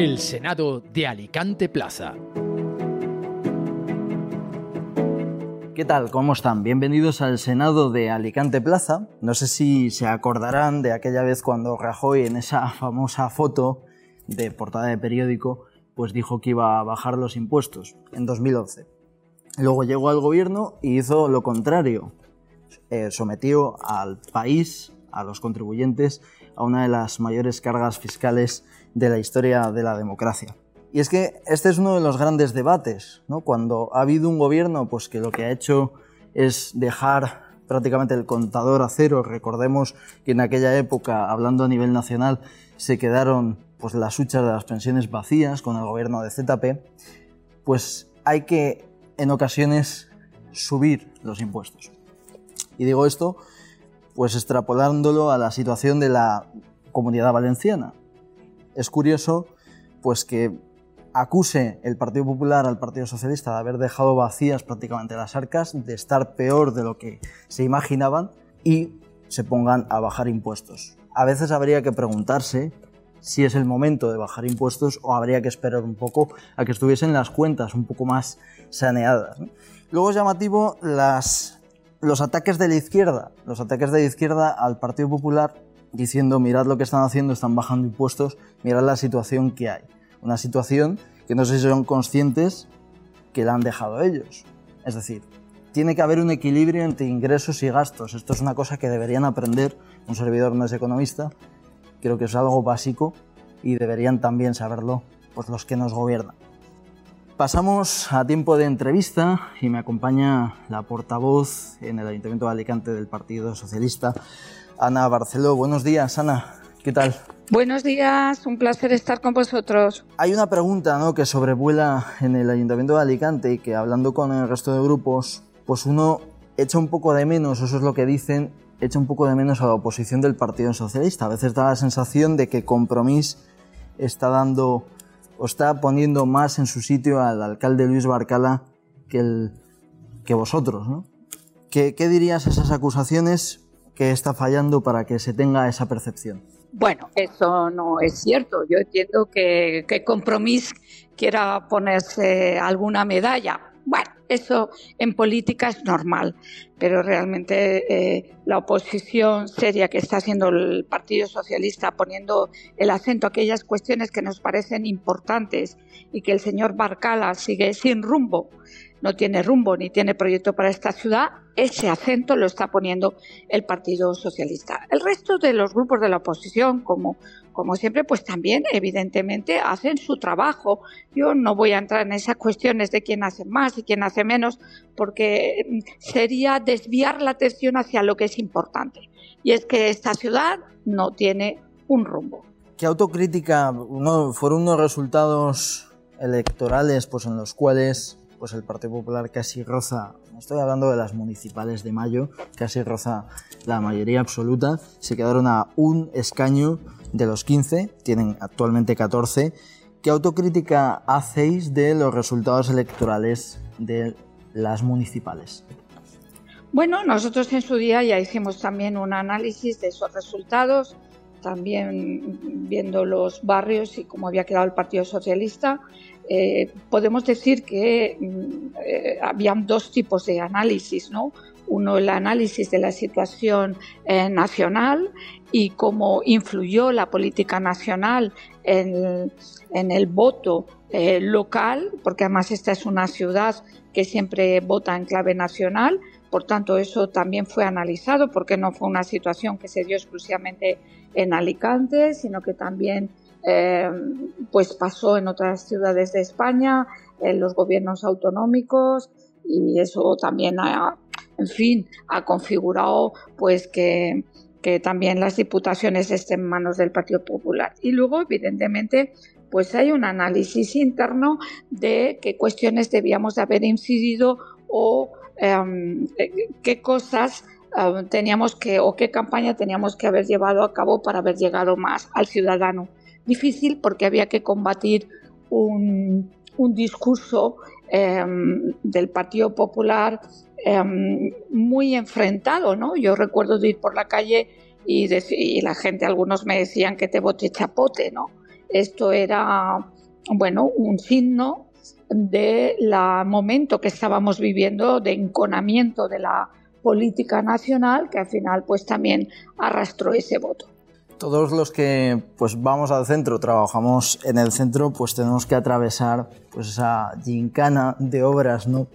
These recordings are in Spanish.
El Senado de Alicante Plaza. ¿Qué tal? ¿Cómo están? Bienvenidos al Senado de Alicante Plaza. No sé si se acordarán de aquella vez cuando Rajoy en esa famosa foto de portada de periódico pues dijo que iba a bajar los impuestos en 2011. Luego llegó al gobierno y hizo lo contrario. Eh, sometió al país, a los contribuyentes, a una de las mayores cargas fiscales de la historia de la democracia. Y es que este es uno de los grandes debates, ¿no? Cuando ha habido un gobierno pues, que lo que ha hecho es dejar prácticamente el contador a cero. Recordemos que en aquella época, hablando a nivel nacional, se quedaron pues, las huchas de las pensiones vacías con el gobierno de ZP. Pues hay que, en ocasiones, subir los impuestos. Y digo esto, pues extrapolándolo a la situación de la comunidad valenciana. Es curioso, pues que acuse el Partido Popular al Partido Socialista de haber dejado vacías prácticamente las arcas, de estar peor de lo que se imaginaban y se pongan a bajar impuestos. A veces habría que preguntarse si es el momento de bajar impuestos o habría que esperar un poco a que estuviesen las cuentas un poco más saneadas. Luego es llamativo los ataques de la izquierda, los ataques de la izquierda al Partido Popular diciendo mirad lo que están haciendo, están bajando impuestos, mirad la situación que hay. Una situación que no sé si son conscientes que la han dejado ellos. Es decir, tiene que haber un equilibrio entre ingresos y gastos. Esto es una cosa que deberían aprender, un servidor no es economista, creo que es algo básico y deberían también saberlo pues, los que nos gobiernan. Pasamos a tiempo de entrevista y me acompaña la portavoz en el Ayuntamiento de Alicante del Partido Socialista, Ana Barceló. Buenos días, Ana. ¿Qué tal? Buenos días, un placer estar con vosotros. Hay una pregunta ¿no? que sobrevuela en el Ayuntamiento de Alicante y que hablando con el resto de grupos, pues uno echa un poco de menos, eso es lo que dicen, echa un poco de menos a la oposición del Partido Socialista. A veces da la sensación de que Compromís está dando o está poniendo más en su sitio al alcalde Luis Barcala que, el, que vosotros, ¿no? ¿Qué, ¿Qué dirías a esas acusaciones que está fallando para que se tenga esa percepción? Bueno, eso no es cierto. Yo entiendo que, que Compromís quiera ponerse alguna medalla. Bueno, eso en política es normal, pero realmente eh, la oposición seria que está haciendo el Partido Socialista poniendo el acento a aquellas cuestiones que nos parecen importantes y que el señor Barcala sigue sin rumbo, no tiene rumbo ni tiene proyecto para esta ciudad, ese acento lo está poniendo el Partido Socialista. El resto de los grupos de la oposición, como, como siempre, pues también evidentemente hacen su trabajo. Yo no voy a entrar en esas cuestiones de quién hace más y quién hace menos, porque mm, sería desviar la atención hacia lo que es importante. Y es que esta ciudad no tiene un rumbo. ¿Qué autocrítica fueron unos resultados electorales pues, en los cuales pues el Partido Popular casi roza, estoy hablando de las municipales de mayo, casi roza la mayoría absoluta, se quedaron a un escaño de los 15, tienen actualmente 14. ¿Qué autocrítica hacéis de los resultados electorales de las municipales? Bueno, nosotros en su día ya hicimos también un análisis de esos resultados, también viendo los barrios y cómo había quedado el Partido Socialista. Eh, podemos decir que mm, eh, habían dos tipos de análisis, ¿no? Uno, el análisis de la situación eh, nacional y cómo influyó la política nacional en, en el voto local, porque además esta es una ciudad que siempre vota en clave nacional, por tanto eso también fue analizado porque no fue una situación que se dio exclusivamente en Alicante, sino que también eh, pues pasó en otras ciudades de España, en los gobiernos autonómicos y eso también ha, en fin, ha configurado pues que, también las diputaciones estén en manos del Partido Popular. Y luego, evidentemente, pues hay un análisis interno de qué cuestiones debíamos de haber incidido o em, qué cosas em, teníamos que o qué campaña teníamos que haber llevado a cabo para haber llegado más al ciudadano difícil porque había que combatir un, discurso em, del Partido Popular em, muy enfrentado, ¿no? Yo recuerdo de ir por la calle y, y, la gente, algunos me decían que te bote chapote, ¿no? esto era, bueno, un signo del momento que estábamos viviendo de enconamiento de la política nacional que al final pues también arrastró ese voto. Todos los que pues vamos al centro, trabajamos en el centro, pues tenemos que atravesar pues esa gincana de obras, ¿no?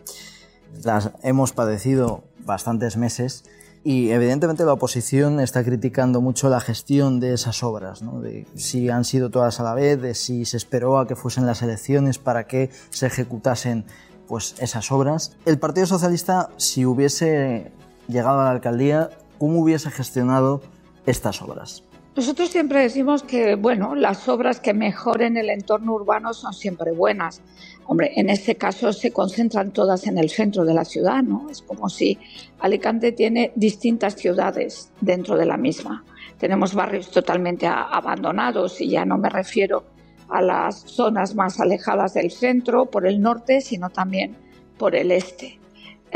Las hemos padecido bastantes meses y evidentemente la oposición está criticando mucho la gestión de esas obras, ¿no? de si han sido todas a la vez, de si se esperó a que fuesen las elecciones para que se ejecutasen pues, esas obras. El Partido Socialista, si hubiese llegado a la alcaldía, ¿cómo hubiese gestionado estas obras? Nosotros siempre decimos que, bueno, las obras que mejoren el entorno urbano son siempre buenas. Hombre, en este caso se concentran todas en el centro de la ciudad, ¿no? Es como si Alicante tiene distintas ciudades dentro de la misma. Tenemos barrios totalmente abandonados y ya no me refiero a las zonas más alejadas del centro por el norte, sino también por el este.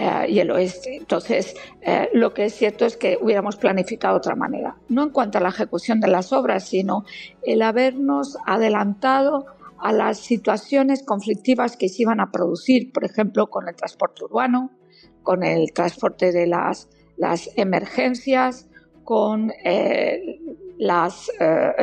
Eh, y el oeste. Entonces, eh, lo que es cierto es que hubiéramos planificado de otra manera, no en cuanto a la ejecución de las obras, sino el habernos adelantado a las situaciones conflictivas que se iban a producir, por ejemplo, con el transporte urbano, con el transporte de las, las emergencias, con eh, las, eh,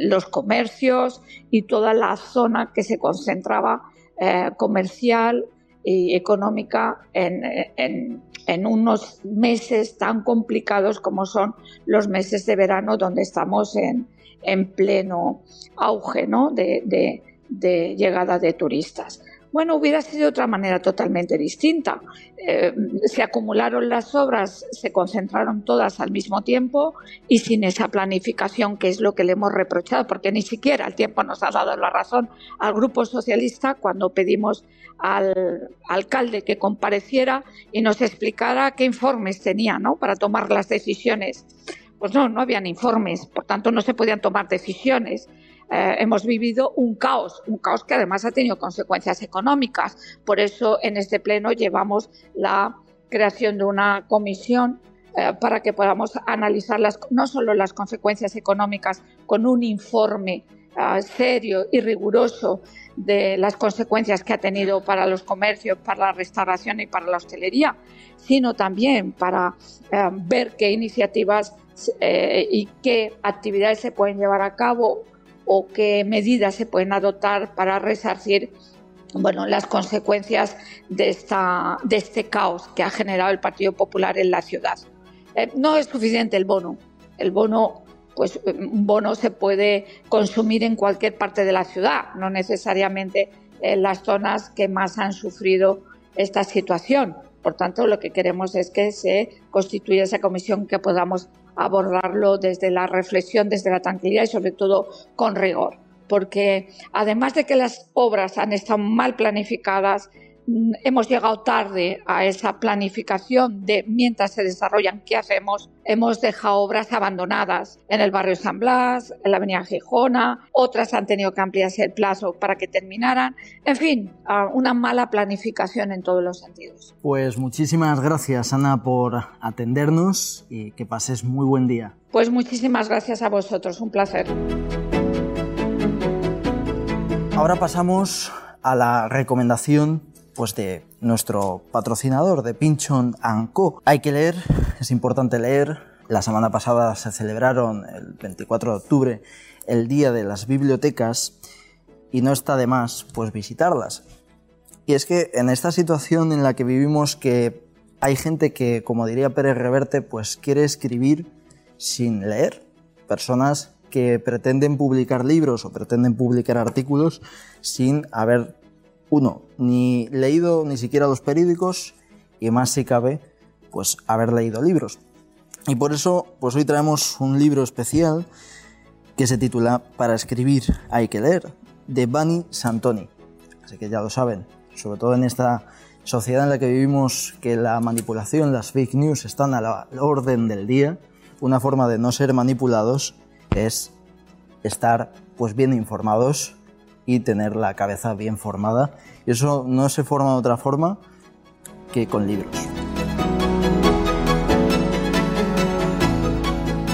los comercios y toda la zona que se concentraba eh, comercial y económica en, en, en, unos meses tan complicados como son los meses de verano, donde estamos en, en pleno auge ¿no? de, de de llegada de turistas. Bueno, hubiera sido de otra manera totalmente distinta. Eh, se acumularon las obras, se concentraron todas al mismo tiempo y sin esa planificación, que es lo que le hemos reprochado, porque ni siquiera el tiempo nos ha dado la razón al Grupo Socialista cuando pedimos al alcalde que compareciera y nos explicara qué informes tenía ¿no? para tomar las decisiones. Pues no, no habían informes, por tanto no se podían tomar decisiones. Eh, hemos vivido un caos, un caos que además ha tenido consecuencias económicas. Por eso en este pleno llevamos la creación de una comisión eh, para que podamos analizar no solo las consecuencias económicas con un informe eh, serio y riguroso de las consecuencias que ha tenido para los comercios, para la restauración y para la hostelería, sino también para ver qué iniciativas y qué actividades se pueden llevar a cabo o qué medidas se pueden adoptar para resarcir bueno, las consecuencias de, esta, de este caos que ha generado el Partido Popular en la ciudad. Eh, no es suficiente el bono. El bono, pues un bono se puede consumir en cualquier parte de la ciudad, no necesariamente en las zonas que más han sufrido esta situación. Por tanto, lo que queremos es que se constituya esa comisión que podamos abordarlo desde la reflexión, desde la tranquilidad y sobre todo con rigor. Porque además de que las obras han estado mal planificadas, hemos llegado tarde a esa planificación de mientras se desarrollan qué hacemos. Hemos dejado obras abandonadas en el barrio San Blas, en la avenida Gijona, otras han tenido que ampliarse el plazo para que terminaran. En fin, una mala planificación en todos los sentidos. Pues muchísimas gracias Ana por atendernos y que pases muy buen día. Pues muchísimas gracias a vosotros, un placer. Ahora pasamos a la recomendación pues de nuestro patrocinador de Pinchon Co. Hay que leer, es importante leer. La semana pasada se celebraron el 24 de octubre el Día de las Bibliotecas y no está de más pues visitarlas. Y es que en esta situación en la que vivimos que hay gente que, como diría Pérez Reverte, pues quiere escribir sin leer. Personas que pretenden publicar libros o pretenden publicar artículos sin haber uno, ni leído ni siquiera los periódicos y más si cabe, pues haber leído libros. Y por eso, pues hoy traemos un libro especial que se titula Para escribir hay que leer, de Bani Santoni. Así que ya lo saben, sobre todo en esta sociedad en la que vivimos que la manipulación, las fake news están a la orden del día, una forma de no ser manipulados es estar pues bien informados y tener la cabeza bien formada. Y eso no se forma de otra forma que con libros.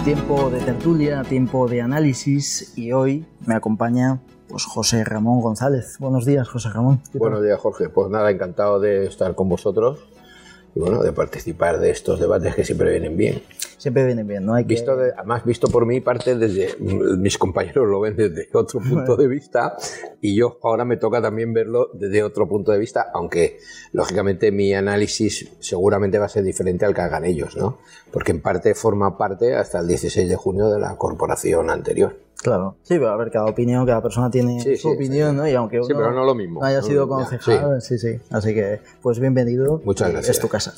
Tiempo de tertulia, tiempo de análisis y hoy me acompaña pues José Ramón González. Buenos días, José Ramón. Buenos días, Jorge. Pues nada, encantado de estar con vosotros y bueno, de participar de estos debates que siempre vienen bien. Siempre vienen bien, ¿no? Hay que... visto de, además, visto por mi parte, desde mis compañeros lo ven desde otro punto de vista y yo ahora me toca también verlo desde otro punto de vista, aunque lógicamente mi análisis seguramente va a ser diferente al que hagan ellos, ¿no? Porque en parte forma parte hasta el 16 de junio de la corporación anterior. Claro, sí, pero a ver, cada opinión, cada persona tiene Sí, su sí, opinión, sí. ¿no? Y aunque uno Sí, pero no lo mismo. no haya sido concejal, sí. sí, Así que, pues bienvenido. Muchas y gracias. Es tu casa.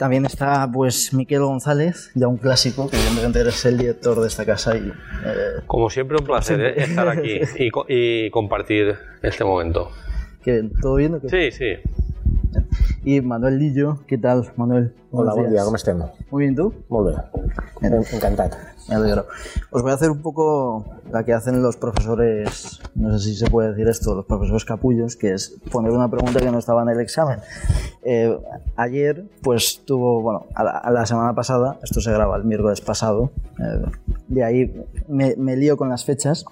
También está, pues, Miquel González, ya un clásico, que evidentemente eres el director de esta casa y... eh, Como siempre, un placer ¿eh? estar aquí y, co- y compartir este momento. qué bien, ¿todo bien? o qué? Sí, sí. Y Manuel Lillo, ¿qué tal, Manuel? Hola, dia, días. com estem? Muy bien, ¿tú? Bé. Bien. En- Encantat. Me alegro. Os voy a hacer un poco la que hacen los profesores, no sé si se puede decir esto, los profesores capullos, que es poner una pregunta que no estaba en el examen. Eh, ayer, pues tuvo, bueno, a la, a la semana pasada, esto se graba el miércoles pasado, eh, de ahí me, me lío con las fechas,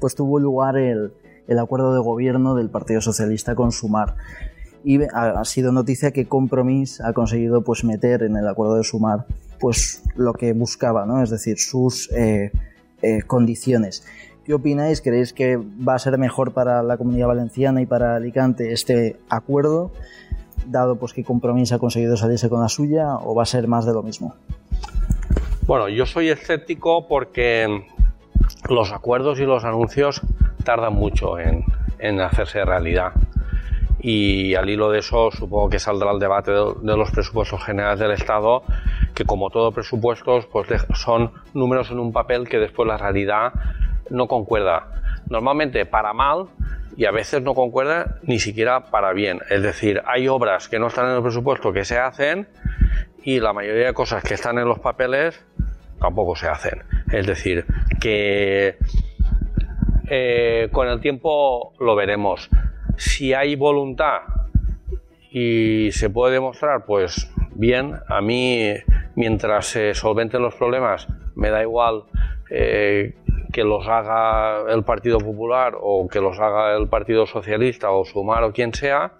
pues tuvo lugar el, el acuerdo de gobierno del Partido Socialista con Sumar. Y ha, sido noticia que Compromís ha conseguido pues meter en el acuerdo de Sumar pues lo que buscaba, ¿no? Es decir, sus eh, eh, condiciones. ¿Qué opináis? ¿Creéis que va a ser mejor para la comunidad valenciana y para Alicante este acuerdo, dado pues que Compromís ha conseguido salirse con la suya, o va a ser más de lo mismo? Bueno, yo soy escéptico porque los acuerdos y los anuncios tardan mucho en, en hacerse realidad. Y al hilo de eso supongo que saldrá el debate de, los presupuestos generales del Estado, que como todo presupuestos pues son números en un papel que después la realidad no concuerda. Normalmente para mal y a veces no concuerda ni siquiera para bien. Es decir, hay obras que no están en el presupuesto que se hacen y la mayoría de cosas que están en los papeles tampoco se hacen. Es decir, que eh, con el tiempo lo veremos. Si hay voluntad y se puede demostrar, pues bien, a mí mientras se solventen los problemas me da igual eh, que los haga el Partido Popular o que los haga el Partido Socialista o Sumar o quien sea,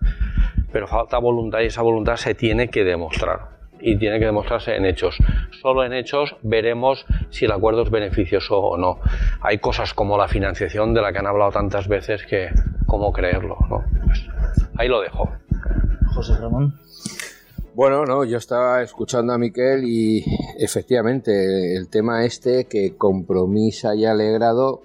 pero falta voluntad y esa voluntad se tiene que demostrar y tiene que demostrarse en hechos. Solo en hechos veremos si el acuerdo es beneficioso o no. Hay cosas como la financiación de la que han hablado tantas veces que cómo creerlo, ¿no? Pues, ahí lo dejo. José Ramón. Bueno, no, yo estaba escuchando a Miquel y efectivamente el tema este que Compromís haya alegrado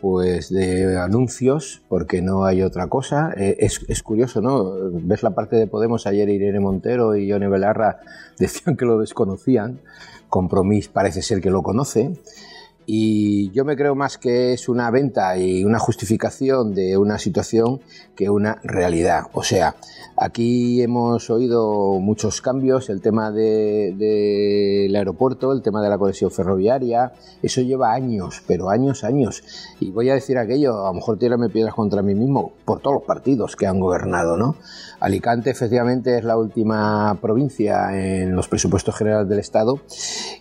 pues de anuncios porque no hay otra cosa. Eh, es, es curioso no ves la parte de Podemos ayer Irene Montero y Yone Belarra decían que lo desconocían. Compromís parece ser que lo conoce y yo me creo más que es una venta y una justificación de una situación que una realidad. O sea, aquí hemos oído muchos cambios, el tema del de, del aeropuerto, el tema de la conexión ferroviaria, eso lleva años, pero años, años. Y voy a decir aquello, a lo mejor tírame piedras contra mí mismo, por todos los partidos que han gobernado, ¿no? Alicante efectivamente es la última provincia en los presupuestos generales del Estado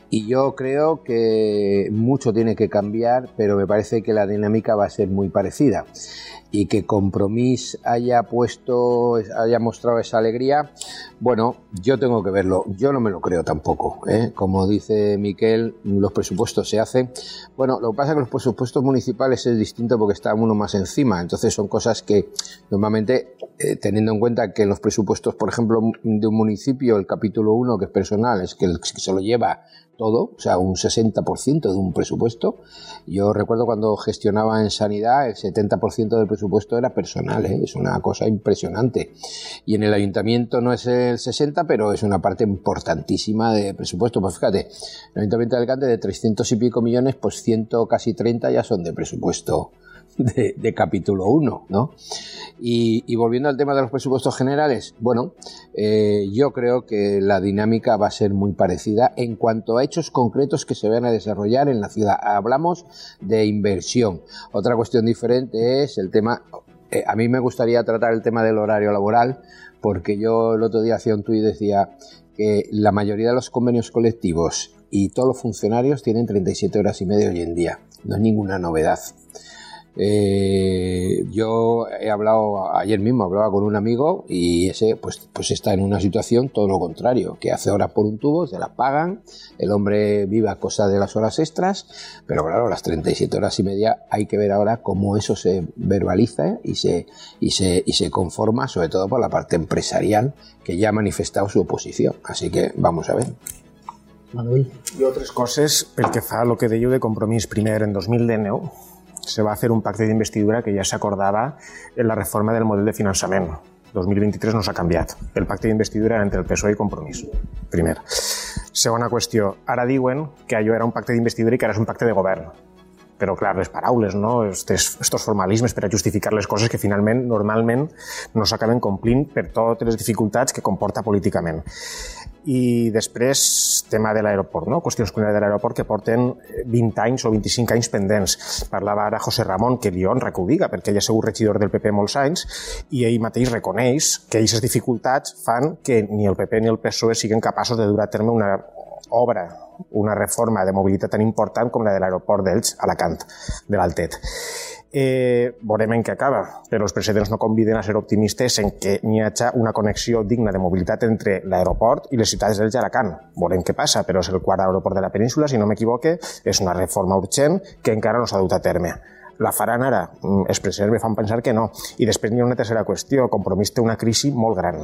y yo creo que mucho tiene que cambiar, pero me parece que la dinámica va a ser muy parecida. Y que Compromís haya puesto, haya mostrado esa alegría, bueno, yo tengo que verlo, yo no me lo creo tampoco, ¿eh? como dice Miquel, los presupuestos se hacen, bueno, lo que pasa es que los presupuestos municipales es distinto porque está uno más encima, entonces son cosas que normalmente, eh, teniendo en cuenta que los presupuestos, por ejemplo, de un municipio, el capítulo 1, que es personal, es que, el, que se lo lleva todo, o sea, un 60% de un presupuesto. Yo recuerdo cuando gestionaba en sanidad, el 70% del presupuesto era personal, ¿eh? es una cosa impresionante. Y en el ayuntamiento no es el 60, pero es una parte importantísima de presupuesto. Pues fíjate, el ayuntamiento de Alicante de 300 y pico millones, pues 100, casi 30 ya son de presupuesto. De, capítulo 1, ¿no? Y, y, volviendo al tema de los presupuestos generales, bueno, eh, yo creo que la dinámica va a ser muy parecida en cuanto a hechos concretos que se van a desarrollar en la ciudad. Hablamos de inversión. Otra cuestión diferente es el tema, eh, a mí me gustaría tratar el tema del horario laboral, porque yo el otro día hacía un tuit y decía que la mayoría de los convenios colectivos y todos los funcionarios tienen 37 horas y media hoy en día. No es ninguna novedad. Eh, yo he hablado ayer mismo, hablaba con un amigo y ese pues, pues está en una situación todo lo contrario, que hace horas por un tubo, se las pagan, el hombre vive a costa de las horas extras, pero claro, las 37 horas y media hay que ver ahora cómo eso se verbaliza y se, y se, y se conforma, sobre todo por la parte empresarial, que ya ha manifestado su oposición. Así que vamos a ver. Manuel. I altres coses pel que fa a lo que dèieu de compromís. Primer, en 2019 se va fer un pacte d'investidura que ja s'acordava en la reforma del model de finançament. 2023 no s'ha canviat. El pacte d'investidura entre el PSOE i Compromís. Primer. Segona qüestió. Ara diuen que allò era un pacte d'investidura i que ara és un pacte de govern però clar, les paraules, no? estos, estos formalismes per a justificar les coses que finalment, normalment, no s'acaben complint per totes les dificultats que comporta políticament. I després, tema de l'aeroport, no? qüestions de l'aeroport que porten 20 anys o 25 anys pendents. Parlava ara José Ramon, que li honra que ho diga, perquè ell ha sigut regidor del PP molts anys, i ell mateix reconeix que aquestes dificultats fan que ni el PP ni el PSOE siguin capaços de dur a terme una obra una reforma de mobilitat tan important com la de l'aeroport d'Elx, Alacant, de l'Altet. Eh, veurem en què acaba, però els presidents no conviden a ser optimistes en que n'hi hagi una connexió digna de mobilitat entre l'aeroport i les ciutats d'Elx i Alacant. Veurem què passa, però és el quart aeroport de la península, si no m'equivoque, és una reforma urgent que encara no s'ha dut a terme la faran ara? Mm, els presidents me fan pensar que no. I després n'hi ha una tercera qüestió. Compromís té una crisi molt gran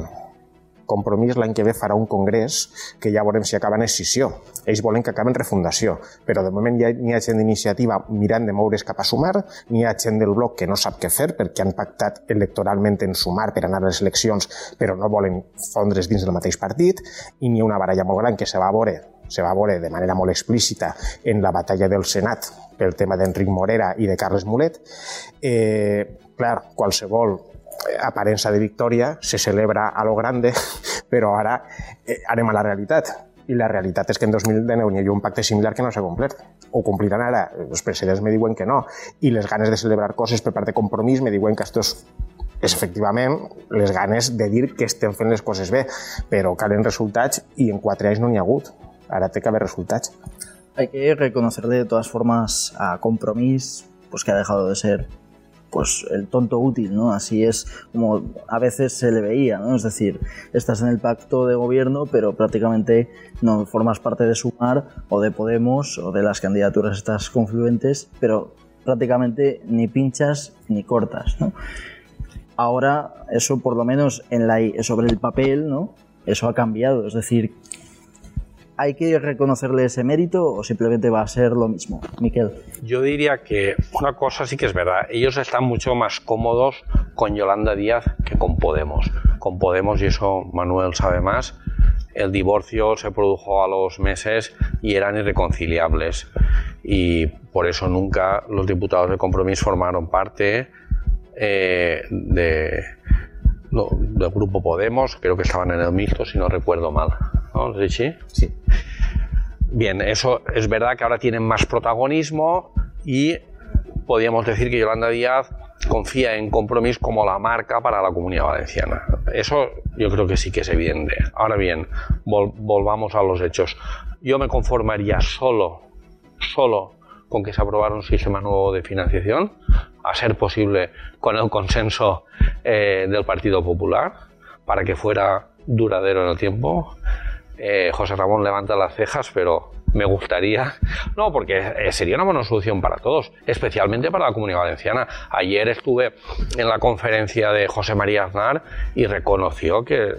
Compromís l'any que ve farà un congrés que ja veurem si acaba en escissió. Ells volen que acaben refundació, però de moment ja n'hi ha gent d'iniciativa mirant de moure's cap a sumar, n'hi ha gent del bloc que no sap què fer perquè han pactat electoralment en sumar per anar a les eleccions però no volen fondre's dins del mateix partit i n'hi ha una baralla molt gran que se va veure se va veure de manera molt explícita en la batalla del Senat pel tema d'Enric Morera i de Carles Mulet. Eh, clar, qualsevol aparença de victòria, se celebra a lo grande, però ara eh, anem a la realitat. I la realitat és que en 2019 hi ha un pacte similar que no s'ha complert. Ho compliran ara. Els presidents me diuen que no. I les ganes de celebrar coses per part de compromís me diuen que esto és és efectivament les ganes de dir que estem fent les coses bé, però calen resultats i en quatre anys no n'hi ha hagut. Ara té que haver resultats. Hay que reconocerle de todas formas a Compromís pues que ha dejado de ser pues el tonto útil, ¿no? Así es como a veces se le veía, ¿no? Es decir, estás en el pacto de gobierno, pero prácticamente no formas parte de Sumar o de Podemos o de las candidaturas estas confluentes, pero prácticamente ni pinchas ni cortas, ¿no? Ahora eso por lo menos en la, sobre el papel, ¿no? Eso ha cambiado, es decir, ¿Hay que reconocerle ese mérito o simplemente va a ser lo mismo? Miquel. Yo diría que una cosa sí que es verdad. Ellos están mucho más cómodos con Yolanda Díaz que con Podemos. Con Podemos, y eso Manuel sabe más, el divorcio se produjo a los meses y eran irreconciliables. Y por eso nunca los diputados de Compromís formaron parte eh, de, del grupo Podemos, creo que estaban en el mixto, si no recuerdo mal. ¿No, Sí. Bien, eso es verdad que ahora tienen más protagonismo y podríamos decir que Yolanda Díaz confía en Compromís como la marca para la comunidad valenciana. Eso yo creo que sí que es evidente. Ahora bien, volvamos a los hechos. Yo me conformaría solo, solo con que se aprobara un sistema nuevo de financiación, a ser posible con el consenso eh, del Partido Popular, para que fuera duradero en el tiempo. Eh, José Ramón levanta las cejas, pero me gustaría. No, porque eh, sería una buena solución para todos, especialmente para la comunidad valenciana. Ayer estuve en la conferencia de José María Aznar y reconoció que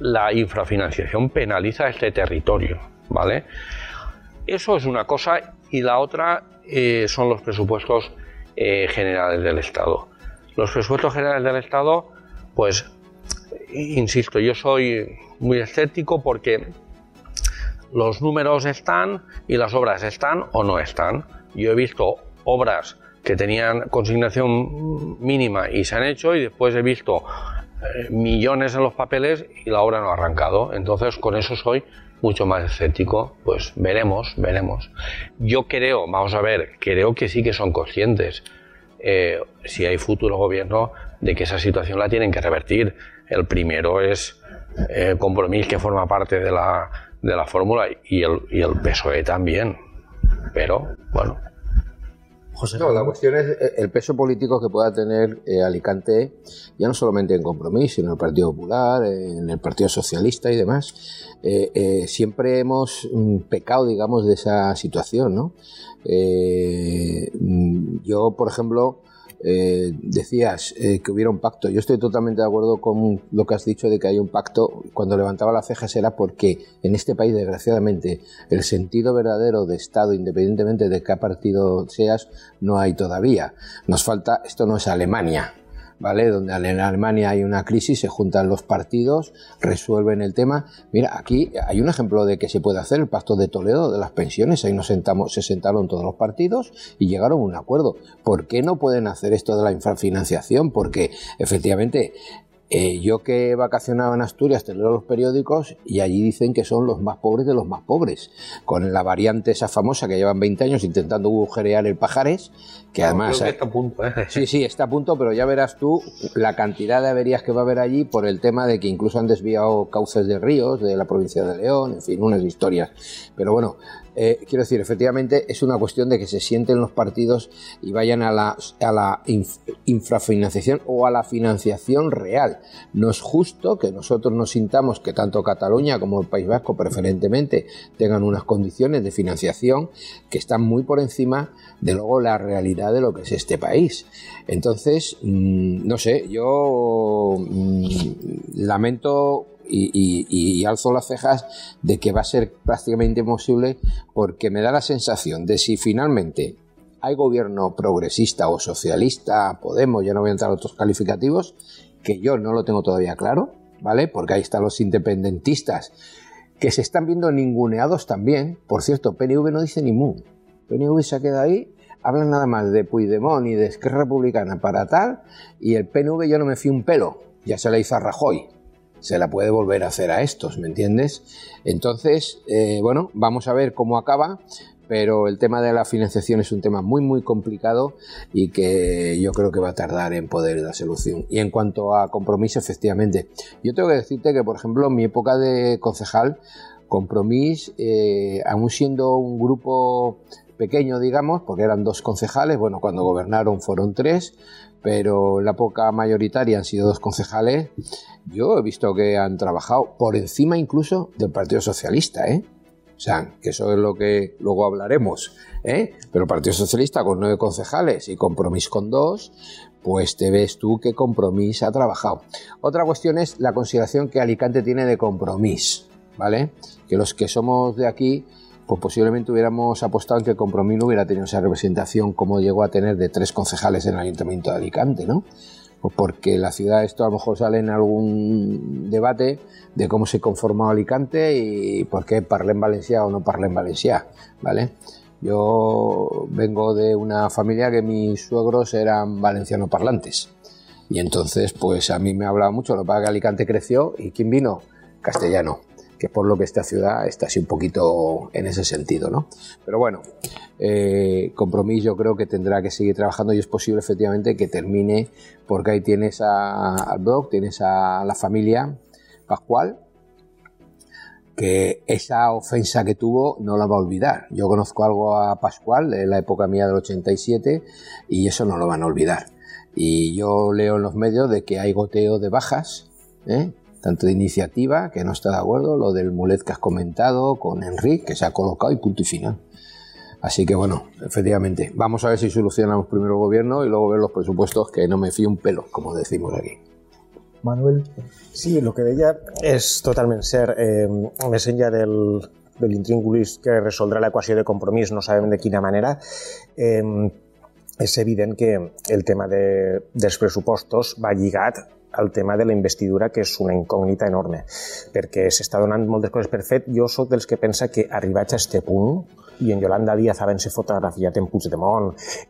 la infrafinanciación penaliza este territorio, ¿vale? Eso es una cosa y la otra eh, son los presupuestos generales del Estado. Los presupuestos generales del Estado, pues, insisto, yo soy muy escéptico porque los números están y las obras están o no están. Yo he visto obras que tenían consignación mínima y se han hecho y después he visto eh, millones en los papeles y la obra no ha arrancado. Entonces con eso soy mucho más escéptico. Pues veremos, veremos. Yo creo, vamos a ver, creo que sí que son conscientes. Eh, si hay futuro gobierno de que esa situación la tienen que revertir. El primero es el compromiso que forma parte de la, de la fórmula y el, y el PSOE también. Pero, bueno, no, la cuestión es eh, el peso político que pueda tener eh, Alicante, ya no solamente en Compromís, sino en el Partido Popular, en el Partido Socialista y demás. Eh, siempre hemos mm, pecado, digamos, de esa situación, ¿no? Mm, yo, por ejemplo, eh, decías eh, que hubiera un pacto. Yo estoy totalmente de acuerdo con lo que has dicho de que hay un pacto. Cuando levantaba las cejas era porque en este país, desgraciadamente, el sentido verdadero de Estado, independientemente de qué partido seas, no hay todavía. Nos falta, esto no es Alemania, ¿vale? Donde en Alemania hay una crisis, se juntan los partidos, resuelven el tema. Mira, aquí hay un ejemplo de que se puede hacer el pacto de Toledo de las pensiones. Ahí nos sentamos, se sentaron todos los partidos y llegaron a un acuerdo. ¿Por qué no pueden hacer esto de la infrafinanciación? Porque efectivamente eh, yo que he vacacionado en Asturias, te leo los periódicos y allí dicen que son los más pobres de los más pobres, con la variante esa famosa que llevan 20 años intentando agujerear el Pajares, que además... está a punto, ¿eh? Sí, sí, está a punto, pero ya verás tú la cantidad de averías que va a haber allí por el tema de que incluso han desviado cauces de ríos de la provincia de León, en fin, unas historias. Pero bueno, eh, quiero decir, efectivamente es una cuestión de que se sienten los partidos y vayan a la, a la infrafinanciación o a la financiación real. No es justo que nosotros nos sintamos que tanto Cataluña como el País Vasco preferentemente tengan unas condiciones de financiación que están muy por encima de luego la realidad de lo que es este país. Entonces, mm, no sé, yo mm, lamento y, alzo las cejas de que va a ser prácticamente imposible porque me da la sensación de si finalmente hay gobierno progresista o socialista, Podemos, ya no voy a entrar a otros calificativos, que yo no lo tengo todavía claro, ¿vale? Porque ahí están los independentistas que se están viendo ninguneados también. Por cierto, PNV no dice ni mu. PNV se queda ahí, hablan nada más de Puigdemont y de Esquerra Republicana para tal, y el PNV yo no me fío un pelo, ya se la hizo a Rajoy se la puede volver a hacer a estos, ¿me entiendes? Entonces, eh, bueno, vamos a ver cómo acaba, pero el tema de la financiación es un tema muy, muy complicado y que yo creo que va a tardar en poder dar solución. Y en cuanto a compromiso, efectivamente, yo tengo que decirte que, por ejemplo, en mi época de concejal, compromiso, eh, aún siendo un grupo pequeño, digamos, porque eran dos concejales, bueno, cuando gobernaron fueron tres, pero la época mayoritaria han sido dos concejales. Yo he visto que han trabajado por encima incluso del Partido Socialista, ¿eh? O sea, que eso es lo que luego hablaremos, ¿eh? Pero el Partido Socialista con nueve concejales y Compromís con dos, pues te ves tú que Compromís ha trabajado. Otra cuestión es la consideración que Alicante tiene de Compromís, ¿vale? Que los que somos de aquí pues posiblemente hubiéramos apostado en que Compromís no hubiera tenido esa representación como llegó a tener de tres concejales en el Ayuntamiento de Alicante, ¿no? Pues porque la ciudad, esto a lo mejor sale en algún debate de cómo se conformó Alicante y por qué parlé en Valencia o no parlé en Valencia, ¿vale? Yo vengo de una familia que mis suegros eran valenciano parlantes y entonces pues a mí me hablaba mucho, lo que Alicante creció y ¿quién vino? Castellano que por lo que esta ciudad está así un poquito en ese sentido, ¿no? Pero bueno, eh, compromiso yo creo que tendrá que seguir trabajando y es posible efectivamente que termine, porque ahí tienes al blog, tienes a la familia Pascual, que esa ofensa que tuvo no la va a olvidar. Yo conozco algo a Pascual de la época mía del 87 y eso no lo van a olvidar. Y yo leo en los medios de que hay goteo de bajas, ¿eh? Tanto de iniciativa, que no está de acuerdo, lo del mulet que has comentado con Enrique, que se ha colocado y punto y final. Así que bueno, efectivamente, vamos a ver si solucionamos primero el gobierno y luego ver los presupuestos, que no me fío un pelo, como decimos aquí. Manuel. Sí, lo que ella es totalmente ser eh, més del, del que resoldrá la ecuación de compromiso, no saben de qué manera, eh, és evident que el tema de, dels pressupostos va lligat al tema de la investidura, que és una incògnita enorme, perquè s'està donant moltes coses per fet. Jo sóc dels que pensa que arribats a este punt, i en Yolanda Díaz havent-se fotografiat en Puigdemont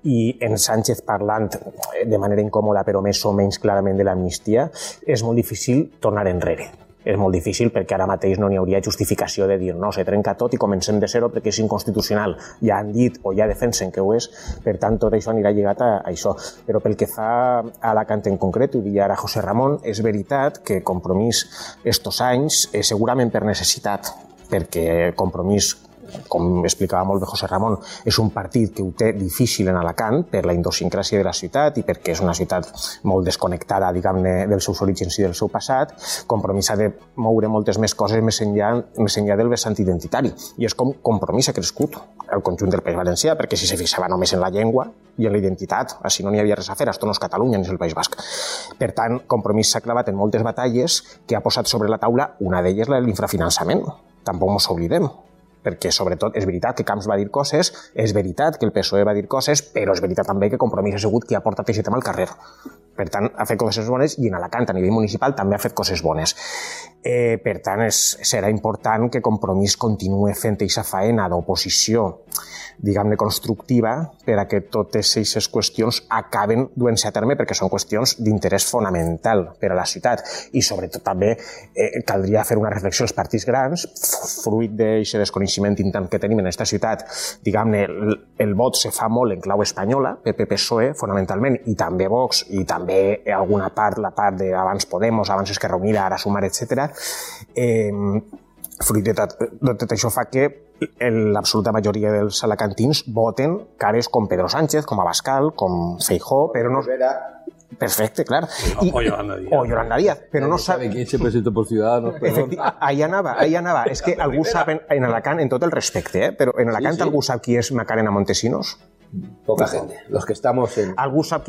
i en Sánchez parlant de manera incòmoda però més o menys clarament de l'amnistia, és molt difícil tornar enrere és molt difícil perquè ara mateix no n'hi hauria justificació de dir no, se trenca tot i comencem de zero perquè és inconstitucional. Ja han dit o ja defensen que ho és, per tant tot això anirà lligat a, a això. Però pel que fa a la canta en concret, ho deia ara José Ramon, és veritat que Compromís estos anys, eh, segurament per necessitat, perquè Compromís com explicava molt bé José Ramon, és un partit que ho té difícil en Alacant per la idiosincràsia de la ciutat i perquè és una ciutat molt desconnectada, diguem-ne, dels seus orígens i del seu passat. Compromís ha de moure moltes més coses més enllà, més enllà del vessant identitari. I és com Compromís ha crescut el conjunt del País Valencià, perquè si se fixava només en la llengua i en la identitat, així no n'hi havia res a fer, esto no és Catalunya ni és el País Basc. Per tant, Compromís s'ha clavat en moltes batalles que ha posat sobre la taula, una d'elles l'infrafinançament. Tampoc ens oblidem perquè sobretot és veritat que Camps va dir coses, és veritat que el PSOE va dir coses, però és veritat també que Compromís ha sigut qui ha portat aquest tema al carrer. Per tant, ha fet coses bones i en Alacant, a nivell municipal, també ha fet coses bones. Eh, per tant, és, serà important que Compromís continuï fent aquesta faena d'oposició diguem-ne, constructiva per a que totes aquestes qüestions acaben duent-se a terme perquè són qüestions d'interès fonamental per a la ciutat i sobretot també eh, caldria fer una reflexió als partits grans fruit d'aquest desconeixement intant que tenim en aquesta ciutat diguem-ne, el, el vot se fa molt en clau espanyola, PP-PSOE fonamentalment i també Vox i també alguna part, la part d'abans Podemos, abans Esquerra Unida, ara Sumar, etc. Eh, fruit de tot, de tot això fa que l'absoluta majoria dels alacantins voten cares com Pedro Sánchez, com Abascal, com Feijó, però no... Perfecte, clar. I, o Yolanda Díaz. O Yolanda Díaz, però no sabe... quién se presentó por Ciudadanos? Efecti... Ahí anava, ahí anava. És que algú sap, en, en Alacant, en tot el respecte, eh? però en Alacant sí, sí. algú sap qui és Macarena Montesinos? Poca gente. Los que estamos en...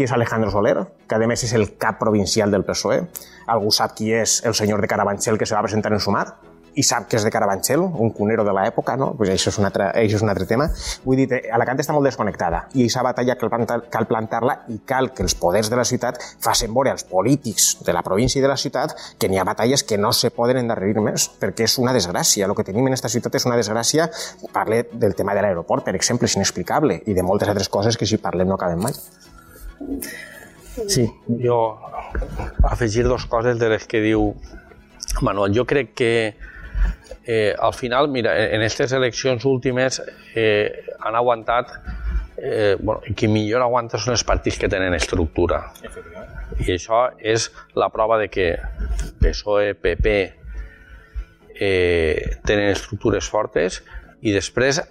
És Alejandro Soler, que a més és el cap provincial del PSOE. Algú sap qui és el senyor de Carabanchel que se va presentar en Sumar i sap que és de Carabanchel, un cunero de l'època, no? Pues això, és un altre, això és un altre tema. Vull dir, Alacant està molt desconnectada i aquesta batalla cal, cal plantar-la i cal que els poders de la ciutat facin veure als polítics de la província i de la ciutat que n'hi ha batalles que no se poden endarrerir més, perquè és una desgràcia. El que tenim en aquesta ciutat és una desgràcia. Parle del tema de l'aeroport, per exemple, és inexplicable, i de moltes altres coses que si parlem no acabem mai. Sí. Jo afegir dues coses de les que diu Manuel. Jo crec que eh, al final, mira, en aquestes eleccions últimes eh, han aguantat, eh, bueno, qui millor aguanta són els partits que tenen estructura. I això és la prova de que PSOE, PP eh, tenen estructures fortes i després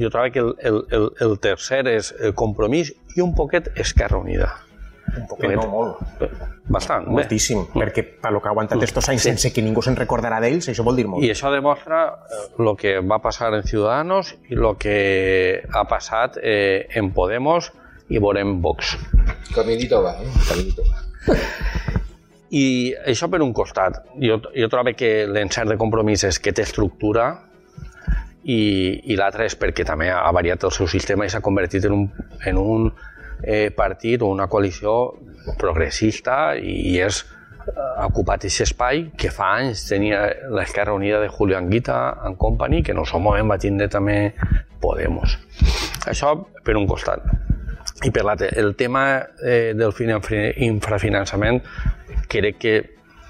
jo trobo que el, el, el, tercer és el compromís i un poquet Esquerra Unida. Un poquet, no molt. Bastant, Moltíssim, bé. perquè per lo que ha aguantat estos anys sí. sense que ningú se'n recordarà d'ells, això vol dir molt. I això demostra el que va passar en Ciudadanos i el que ha passat eh, en Podemos i veurem Vox. Caminito va, eh? Caminito va. I això per un costat. Jo, jo trobo que l'encert de compromís és que té estructura i, i l'altre és perquè també ha variat el seu sistema i s'ha convertit en un, en un eh, partit o una coalició progressista i és ha ocupat aquest espai que fa anys tenia l'Esquerra Unida de Julio Anguita en company, que en el seu moment va tindre també Podemos. Això per un costat. I per l'altre, el tema eh, del infrafinançament crec que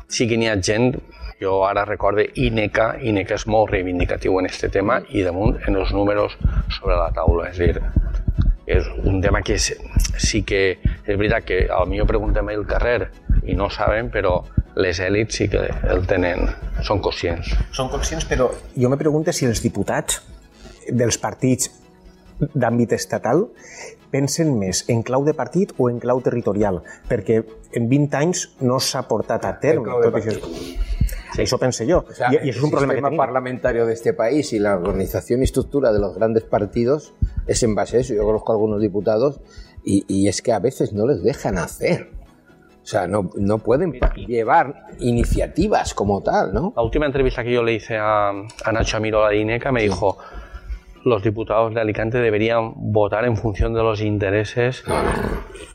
sí que n'hi ha gent jo ara recorde INECA, INECA és molt reivindicatiu en aquest tema i damunt en els números sobre la taula. És a dir, és un tema que és, sí que és veritat que al millor preguntem al carrer i no saben, però les èlits sí que el tenen, són conscients. Són conscients, però jo me pregunto si els diputats dels partits d'àmbit estatal pensen més en clau de partit o en clau territorial, perquè en 20 anys no s'ha portat a terme tot això. Sí. Eso pensé yo. O sea, y, y, eso es un problema que El parlamentario de este país y la organización y estructura de los grandes partidos es en base a eso. Yo conozco a algunos diputados y, y es que a veces no les dejan hacer. O sea, no, no pueden llevar iniciativas como tal, ¿no? La última entrevista que yo le hice a, a Nacho Amiro, la INECA, me sí. dijo los diputados de Alicante deberían votar en función de los intereses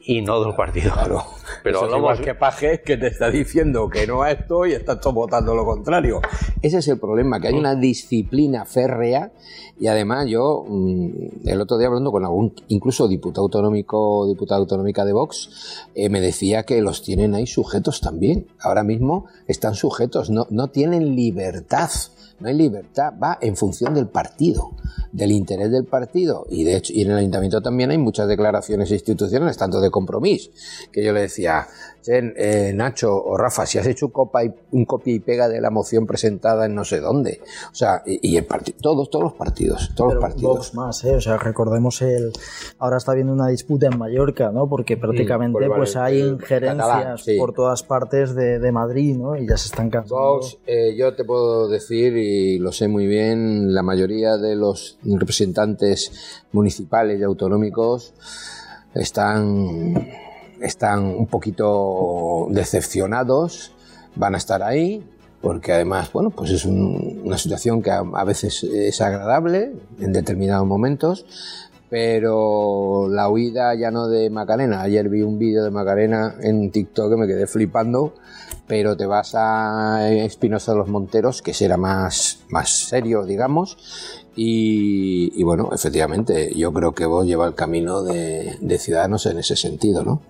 y no del partido. Claro. Pero Eso es igual que Paje que te está diciendo que no a esto y estás votando lo contrario. Ese es el problema, que hay una disciplina férrea y además yo mm, el otro día hablando con algún incluso diputado autonómico, diputada autonómica de Vox, eh, me decía que los tienen ahí sujetos también. Ahora mismo están sujetos, no, no tienen libertad no hay libertad, va en función del partido, del interés del partido. Y de hecho, en el ayuntamiento también hay muchas declaraciones institucionales, tanto de compromiso, que yo le decía, eh, Nacho o Rafa, si has hecho un, copa y, un copia y pega de la moción presentada en no sé dónde. O sea, y, el partido, todos, todos los partidos, todos los partidos. más, ¿eh? O sea, recordemos el. Ahora está habiendo una disputa en Mallorca, ¿no? Porque prácticamente pues hay injerencias por todas partes de, de, Madrid, ¿no? Y ya se están cansando. Vox, eh, yo te puedo decir, y lo sé muy bien, la mayoría de los representantes municipales y autonómicos están están un poquito decepcionados, van a estar ahí, porque además, bueno, pues es una situación que a, veces es agradable en determinados momentos, pero la huida ya no de Macarena. Ayer vi un vídeo de Macarena en TikTok que me quedé flipando, pero te vas a Espinosa de los Monteros, que será más, más serio, digamos, y, bueno, efectivamente, yo creo que vos lleva el camino de, Ciudadanos en ese sentido, ¿no?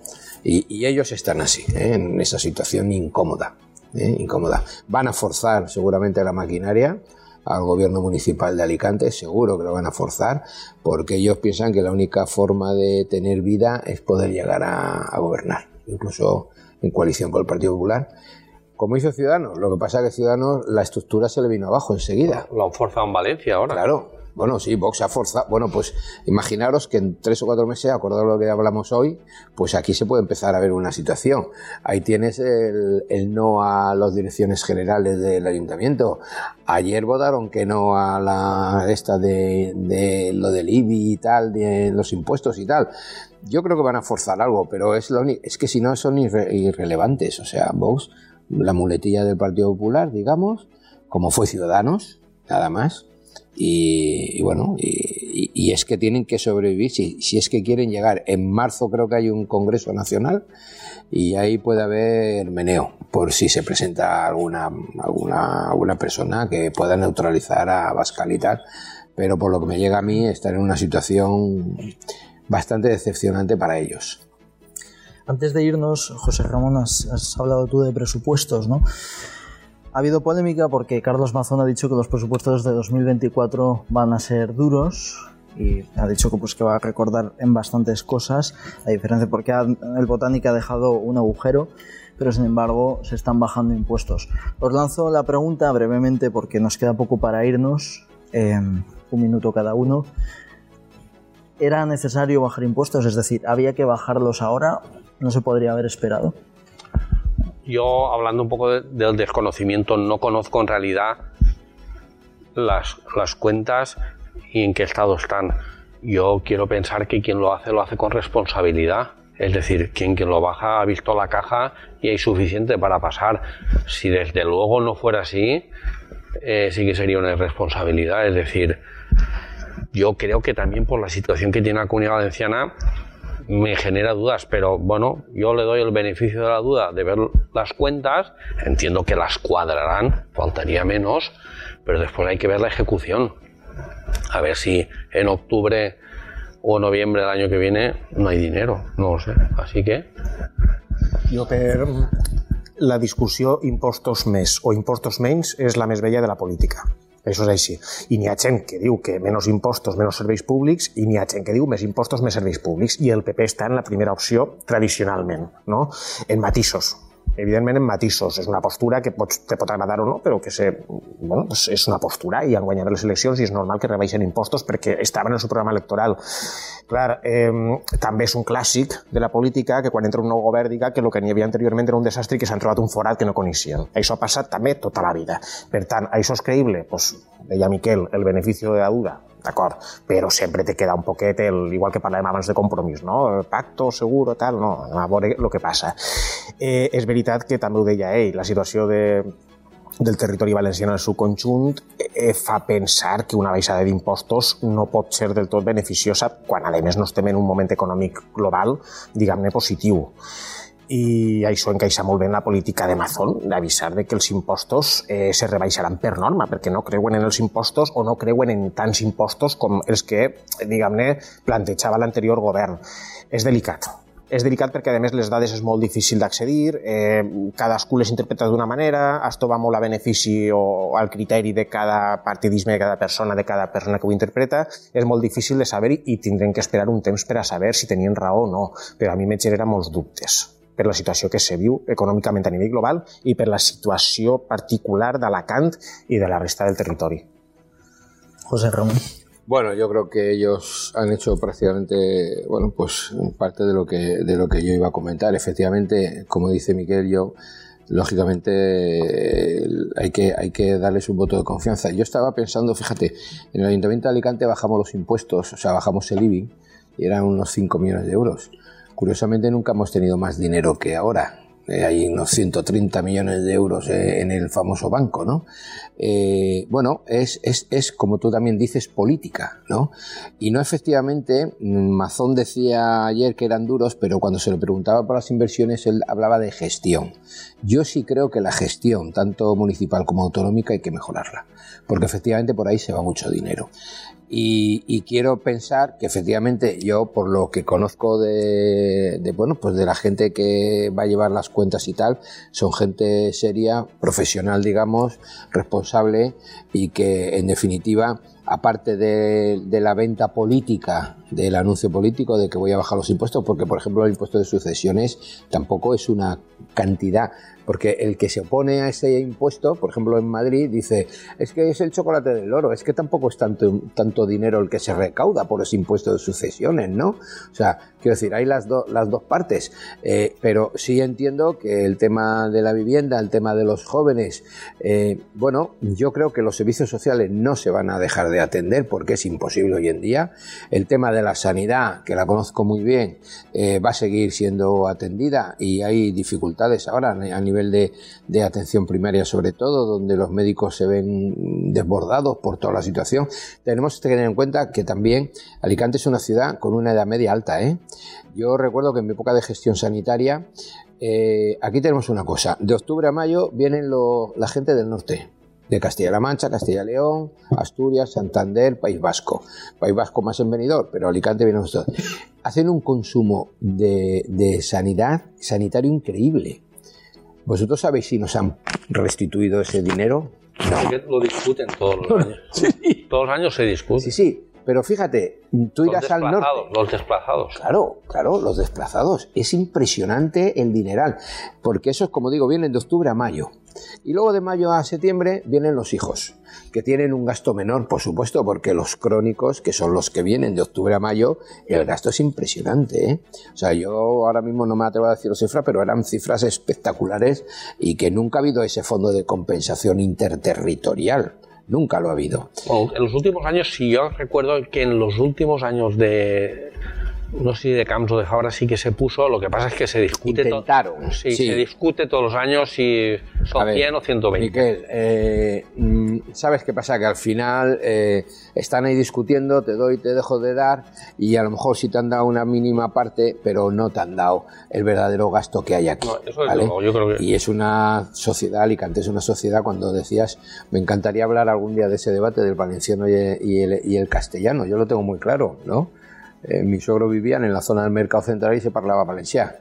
Y, ellos están así, ¿eh? en esa situación incómoda, ¿eh? incómoda. Van a forzar seguramente la maquinaria al gobierno municipal de Alicante, seguro que lo van a forzar, porque ellos piensan que la única forma de tener vida es poder llegar a, gobernar, incluso en coalición con el Partido Popular como hizo Ciudadanos. Lo que pasa es que Ciudadanos la estructura se le vino abajo enseguida. Lo han forzado en Valencia ahora. Claro, bueno, sí, Vox ha forzado. Bueno, pues imaginaros que en tres o cuatro meses, acordado lo que hablamos hoy, pues aquí se puede empezar a ver una situación. Ahí tienes el, no a las direcciones generales del ayuntamiento. Ayer votaron que no a la esta de, lo del IBI y tal, de los impuestos y tal. Yo creo que van a forzar algo, pero es, lo es que si no son irrelevantes. O sea, Vox, la muletilla del Partido Popular, digamos, como fue Ciudadanos, nada más y, bueno, y, es que tienen que sobrevivir si, si, es que quieren llegar. En marzo creo que hay un Congreso Nacional y ahí puede haber meneo por si se presenta alguna, alguna, alguna persona que pueda neutralizar a Bascal y tal. Pero por lo que me llega a mí, estar en una situación bastante decepcionante para ellos. Antes de irnos, José Ramón, has, has hablado tú de presupuestos, ¿no? Ha habido polémica porque Carlos Mazón ha dicho que los presupuestos de 2024 van a ser duros y ha dicho que, pues, que va a recordar en bastantes cosas, a diferencia porque el Botánica ha dejado un agujero, pero sin embargo se están bajando impuestos. Os lanzo la pregunta brevemente porque nos queda poco para irnos, em, un minuto cada uno. ¿Era necesario bajar impuestos? Es decir, ¿había que bajarlos ahora? ¿No se podría haber esperado? Yo hablando un poco del desconocimiento, no conozco en realidad las, las cuentas y en qué estado están. Yo quiero pensar que quien lo hace lo hace con responsabilidad. Es decir, quien, quien lo baja ha visto la caja y hay suficiente para pasar. Si desde luego no fuera así, eh, sí que sería una irresponsabilidad. Es decir, yo creo que también por la situación que tiene la comunidad valenciana, me genera dudas, pero bueno, yo le doy el beneficio de la duda de ver las cuentas, entiendo que las cuadrarán, faltaría menos, pero después hay que ver la ejecución. A ver si en octubre o noviembre del año que viene no hay dinero, no lo sé. Así que... Jo per la discussió impostos més o impostos menys és la més vella de la política. Això és així. I n'hi ha gent que diu que menys impostos, menys serveis públics, i n'hi ha gent que diu més impostos, més serveis públics. I el PP està en la primera opció tradicionalment, no? en matisos evidentment en matisos. És una postura que pots, te pot agradar o no, però que se, bueno, pues és una postura i han guanyat les eleccions i és normal que rebaixen impostos perquè estaven en el seu programa electoral. Clar, eh, també és un clàssic de la política que quan entra un nou govern diga que el que n'hi havia anteriorment era un desastre i que s'han trobat un forat que no coneixien. Això ha passat també tota la vida. Per tant, això és creïble? Pues, deia Miquel, el benefici de la duda d'acord, però sempre te queda un poquet, el, igual que parlàvem abans de compromís, no? Pacto, seguro, tal, no, a veure el que passa. Eh, és veritat que també ho deia ell, la situació de, del territori valencià en el seu conjunt eh, fa pensar que una baixada d'impostos no pot ser del tot beneficiosa quan, a més, no estem en un moment econòmic global, diguem-ne, positiu i això encaixa molt bé en la política de Mazón, d'avisar de que els impostos eh, se rebaixaran per norma, perquè no creuen en els impostos o no creuen en tants impostos com els que, diguem-ne, plantejava l'anterior govern. És delicat, És delicat perquè, a més, les dades és molt difícil d'accedir, eh, cadascú les interpreta d'una manera, esto va molt a benefici o al criteri de cada partidisme de cada persona, de cada persona que ho interpreta, és molt difícil de saber i tindrem que esperar un temps per a saber si tenien raó o no, però a mi me genera molts dubtes per la situació que se viu econòmicament a nivell global i per la situació particular d'Alacant i de la resta del territori. José Ramón. Bueno, yo creo que ellos han hecho prácticamente, bueno, pues parte de lo que de lo que yo iba a comentar. Efectivamente, como dice Miguel, yo lógicamente hay que hay que darles un voto de confianza. Yo estaba pensando, fíjate, en el Ayuntamiento de Alicante bajamos los impuestos, o sea, bajamos el IBI y eran unos 5 millones de euros. Curiosamente nunca hemos tenido más dinero que ahora. Eh, hay unos 130 millones de euros eh, en el famoso banco, ¿no? Eh, bueno, es, es, es, como tú también dices, política, ¿no? Y no efectivamente, mm, Mazón decía ayer que eran duros, pero cuando se le preguntaba por las inversiones, él hablaba de gestión. Yo sí creo que la gestión, tanto municipal como autonómica, hay que mejorarla, porque efectivamente por ahí se va mucho dinero. Y, y, quiero pensar que efectivamente yo, por lo que conozco de, bueno, pues de la gente que va a llevar las cuentas y tal, son gente seria, profesional, digamos, responsable y que en definitiva, aparte de la venta política, del anuncio político de que voy a bajar los impuestos, porque por ejemplo el impuesto de sucesiones tampoco es una cantidad porque el que se opone a ese impuesto, por ejemplo en Madrid, dice, es que es el chocolate del oro, es que tampoco es tanto, tanto dinero el que se recauda por ese impuesto de sucesiones, ¿no? O sea, quiero decir, hay las, do, las dos partes, eh, pero sí entiendo que el tema de la vivienda, el tema de los jóvenes, eh, bueno, yo creo que los servicios sociales no se van a dejar de atender porque es imposible hoy en día, el tema de la sanidad, que la conozco muy bien, eh, va a seguir siendo atendida y hay dificultades ahora a nivel de, atención primaria sobre todo, donde los médicos se ven desbordados por toda la situación. Tenemos que tener en cuenta que también Alicante es una ciudad con una edad media alta. ¿eh? Yo recuerdo que en mi época de gestión sanitaria, eh, aquí tenemos una cosa, de octubre a mayo vienen la gente del norte, de Castilla-La Mancha, Castilla-León, Asturias, Santander, País Vasco. País Vasco más en venidor, pero Alicante viene nosotros. Hacen un consumo de, de, sanidad sanitario increíble. ¿Vosotros sabéis si nos han restituido ese dinero? No. lo discuten todos los años. Sí. Todos los años se discute. Sí, sí. Pero fíjate, tú irás al norte. Los desplazados. Claro, claro, los desplazados. Es impresionante el dineral. Porque eso es, como digo, vienen de octubre a mayo. Y luego de mayo a septiembre vienen los hijos, que tienen un gasto menor, por supuesto, porque los crónicos, que son los que vienen de octubre a mayo, el gasto es impresionante. ¿eh? O sea, yo ahora mismo no me atrevo a decir cifras, pero eran cifras espectaculares y que nunca ha habido ese fondo de compensación interterritorial. Nunca lo ha habido. En los últimos años, sí, yo recuerdo que en los últimos años de, no sé si de Camps o de Fabra sí que se puso, lo que pasa es que se discute... Intentaron. Sí, sí, se discute todos los años si son ver, 100 o 120. Miquel, eh, ¿sabes qué pasa? Que al final eh, están ahí discutiendo, te doy, te dejo de dar, y a lo mejor sí te han dado una mínima parte, pero no te han dado el verdadero gasto que hay aquí. No, eso es ¿vale? yo creo que... Y es una sociedad, Alicante es una sociedad, cuando decías, me encantaría hablar algún día de ese debate del valenciano y el, y el, y el castellano, yo lo tengo muy claro, ¿no? Eh, mi suegro vivían en la zona del mercado central y se parlaba valencià.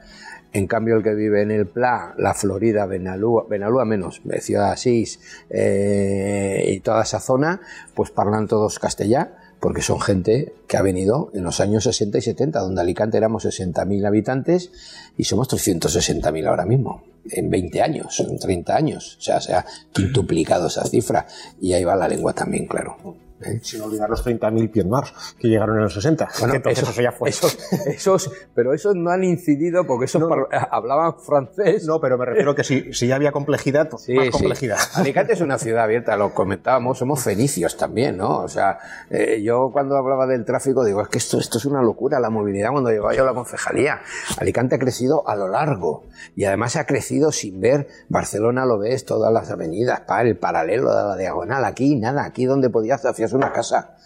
En cambio, el que vive en el Pla, la Florida, Benalúa, Benalúa menos, Ciudad Asís eh, y toda esa zona, pues parlan todos castellà, porque son gente que ha venido en los años 60 y 70, donde Alicante éramos 60.000 habitantes y somos 360.000 ahora mismo, en 20 años, en 30 años. O sea, se ha quintuplicado esa cifra y ahí va la lengua también, claro. ¿Eh? Sin olvidar los 30.000 pieds noirs que llegaron en los 60. Bueno, Entonces, esos, eso ya fue. Esos, esos, pero esos no han incidido porque esos No, hablaban francés. No, pero me refiero que si, si ya había complejidad, pues Sí, más sí. complejidad. Alicante es una ciudad abierta, lo comentábamos, somos fenicios también, ¿no? O sea, eh, yo cuando hablaba del tráfico digo, es que esto, esto es una locura, la movilidad cuando llegaba yo a la concejalía. Alicante ha crecido a lo largo y además ha crecido sin ver, Barcelona lo ves, todas las avenidas, para el paralelo de la diagonal, aquí nada, aquí donde podías hacías una casa.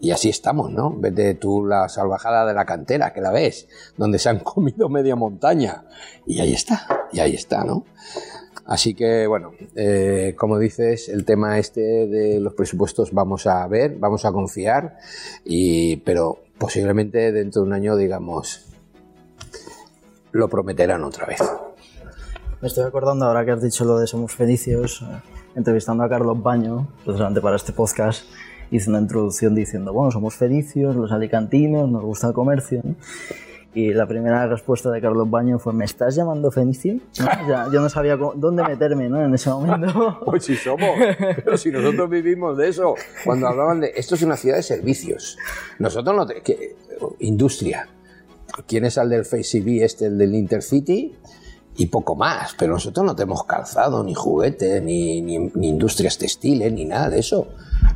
Y así estamos, ¿no? Vete tú la salvajada de la cantera, que la ves, donde se han comido media montaña. Y ahí está, y ahí está, ¿no? Así que, bueno, eh, como dices, el tema este de los presupuestos vamos a ver, vamos a confiar, y, pero posiblemente dentro de un año digamos, lo prometerán otra vez. Me estoy acordando ahora que has dicho lo de Somos Fenicios, eh, entrevistando a Carlos Baño, precisamente para este podcast, hice una introducción diciendo, bueno, somos fenicios, los alicantinos, nos gusta el comercio. ¿no? Y la primera respuesta de Carlos Baño fue, ¿me estás llamando fenicio? ¿No? Ya, yo no sabía cómo- dónde meterme ¿no? en ese momento. Pues si somos, pero si nosotros vivimos de eso. Cuando hablaban de esto es una ciudad de servicios. Nosotros no te- que- industria. ¿Quién es el del FaceTV este, el del Intercity? Y poco más, pero nosotros no tenemos calzado, ni juguete, ni, ni, ni industrias textiles, ni nada de eso.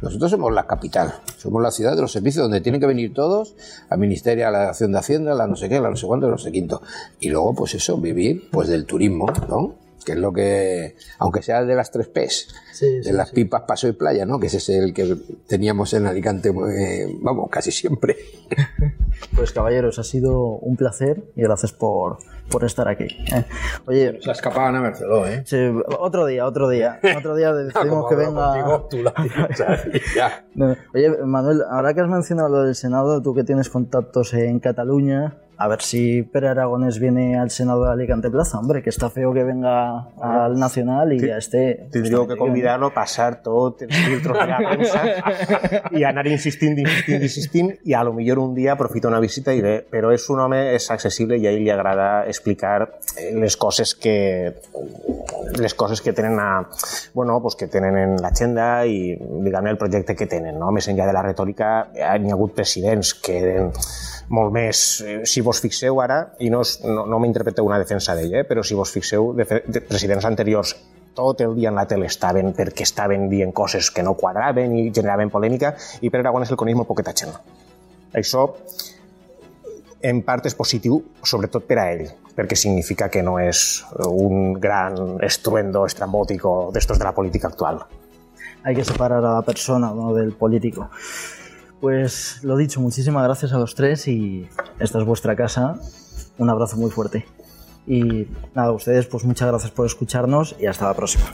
Nosotros somos la capital, somos la ciudad de los servicios donde tienen que venir todos, al Ministerio, a la Acción de Hacienda, a la no sé qué, a la no sé cuánto, a la no sé quinto. Y luego, pues eso, vivir pues del turismo, ¿no? Que es lo que, aunque sea de las tres P's, Sí, de sí, las sí. pipas paso y playa, ¿no? Que ese es el que teníamos en Alicante, eh, vamos, casi siempre. Pues caballeros, ha sido un placer y gracias por, por estar aquí. ¿eh? Oye, Se escapaban a Merceló, ¿eh? sí, otro día, otro día. Otro día decidimos que venga... No, Oye, Manuel, ahora que has mencionado lo del Senado, tú que tienes contactos en Cataluña, a ver si Pere Aragonés viene al Senado de Alicante Plaza, hombre, que está feo que venga al Nacional y ya esté... Tindríeu que convidar-lo tot els filtros de la premsa i anar insistint, insistint, insistint i a lo millor un dia aprofita una visita i ve, però és un home, és accessible i a ell li agrada explicar eh, les coses que les coses que tenen a, bueno, pues que tenen en l'agenda i diguem el projecte que tenen, no? Més enllà de la retòrica, hi ha hagut presidents que eren molt més, eh, si vos fixeu ara, i no, no, no m'interpreteu una defensa d'ell, eh, però si vos fixeu, de, de presidents anteriors tot el dia en la tele estaven perquè estaven dient coses que no quadraven i generaven polèmica i Pere Aragonès el coneix molt poqueta gent. Això en part és positiu, sobretot per a ell, perquè significa que no és un gran estruendo estrambótico d'estos de la política actual. Hay que separar a la persona ¿no? del político. Pues lo dicho, muchísimas gracias a los tres y esta es vuestra casa. Un abrazo muy fuerte. Y nada, a ustedes pues muchas gracias por escucharnos y hasta la próxima.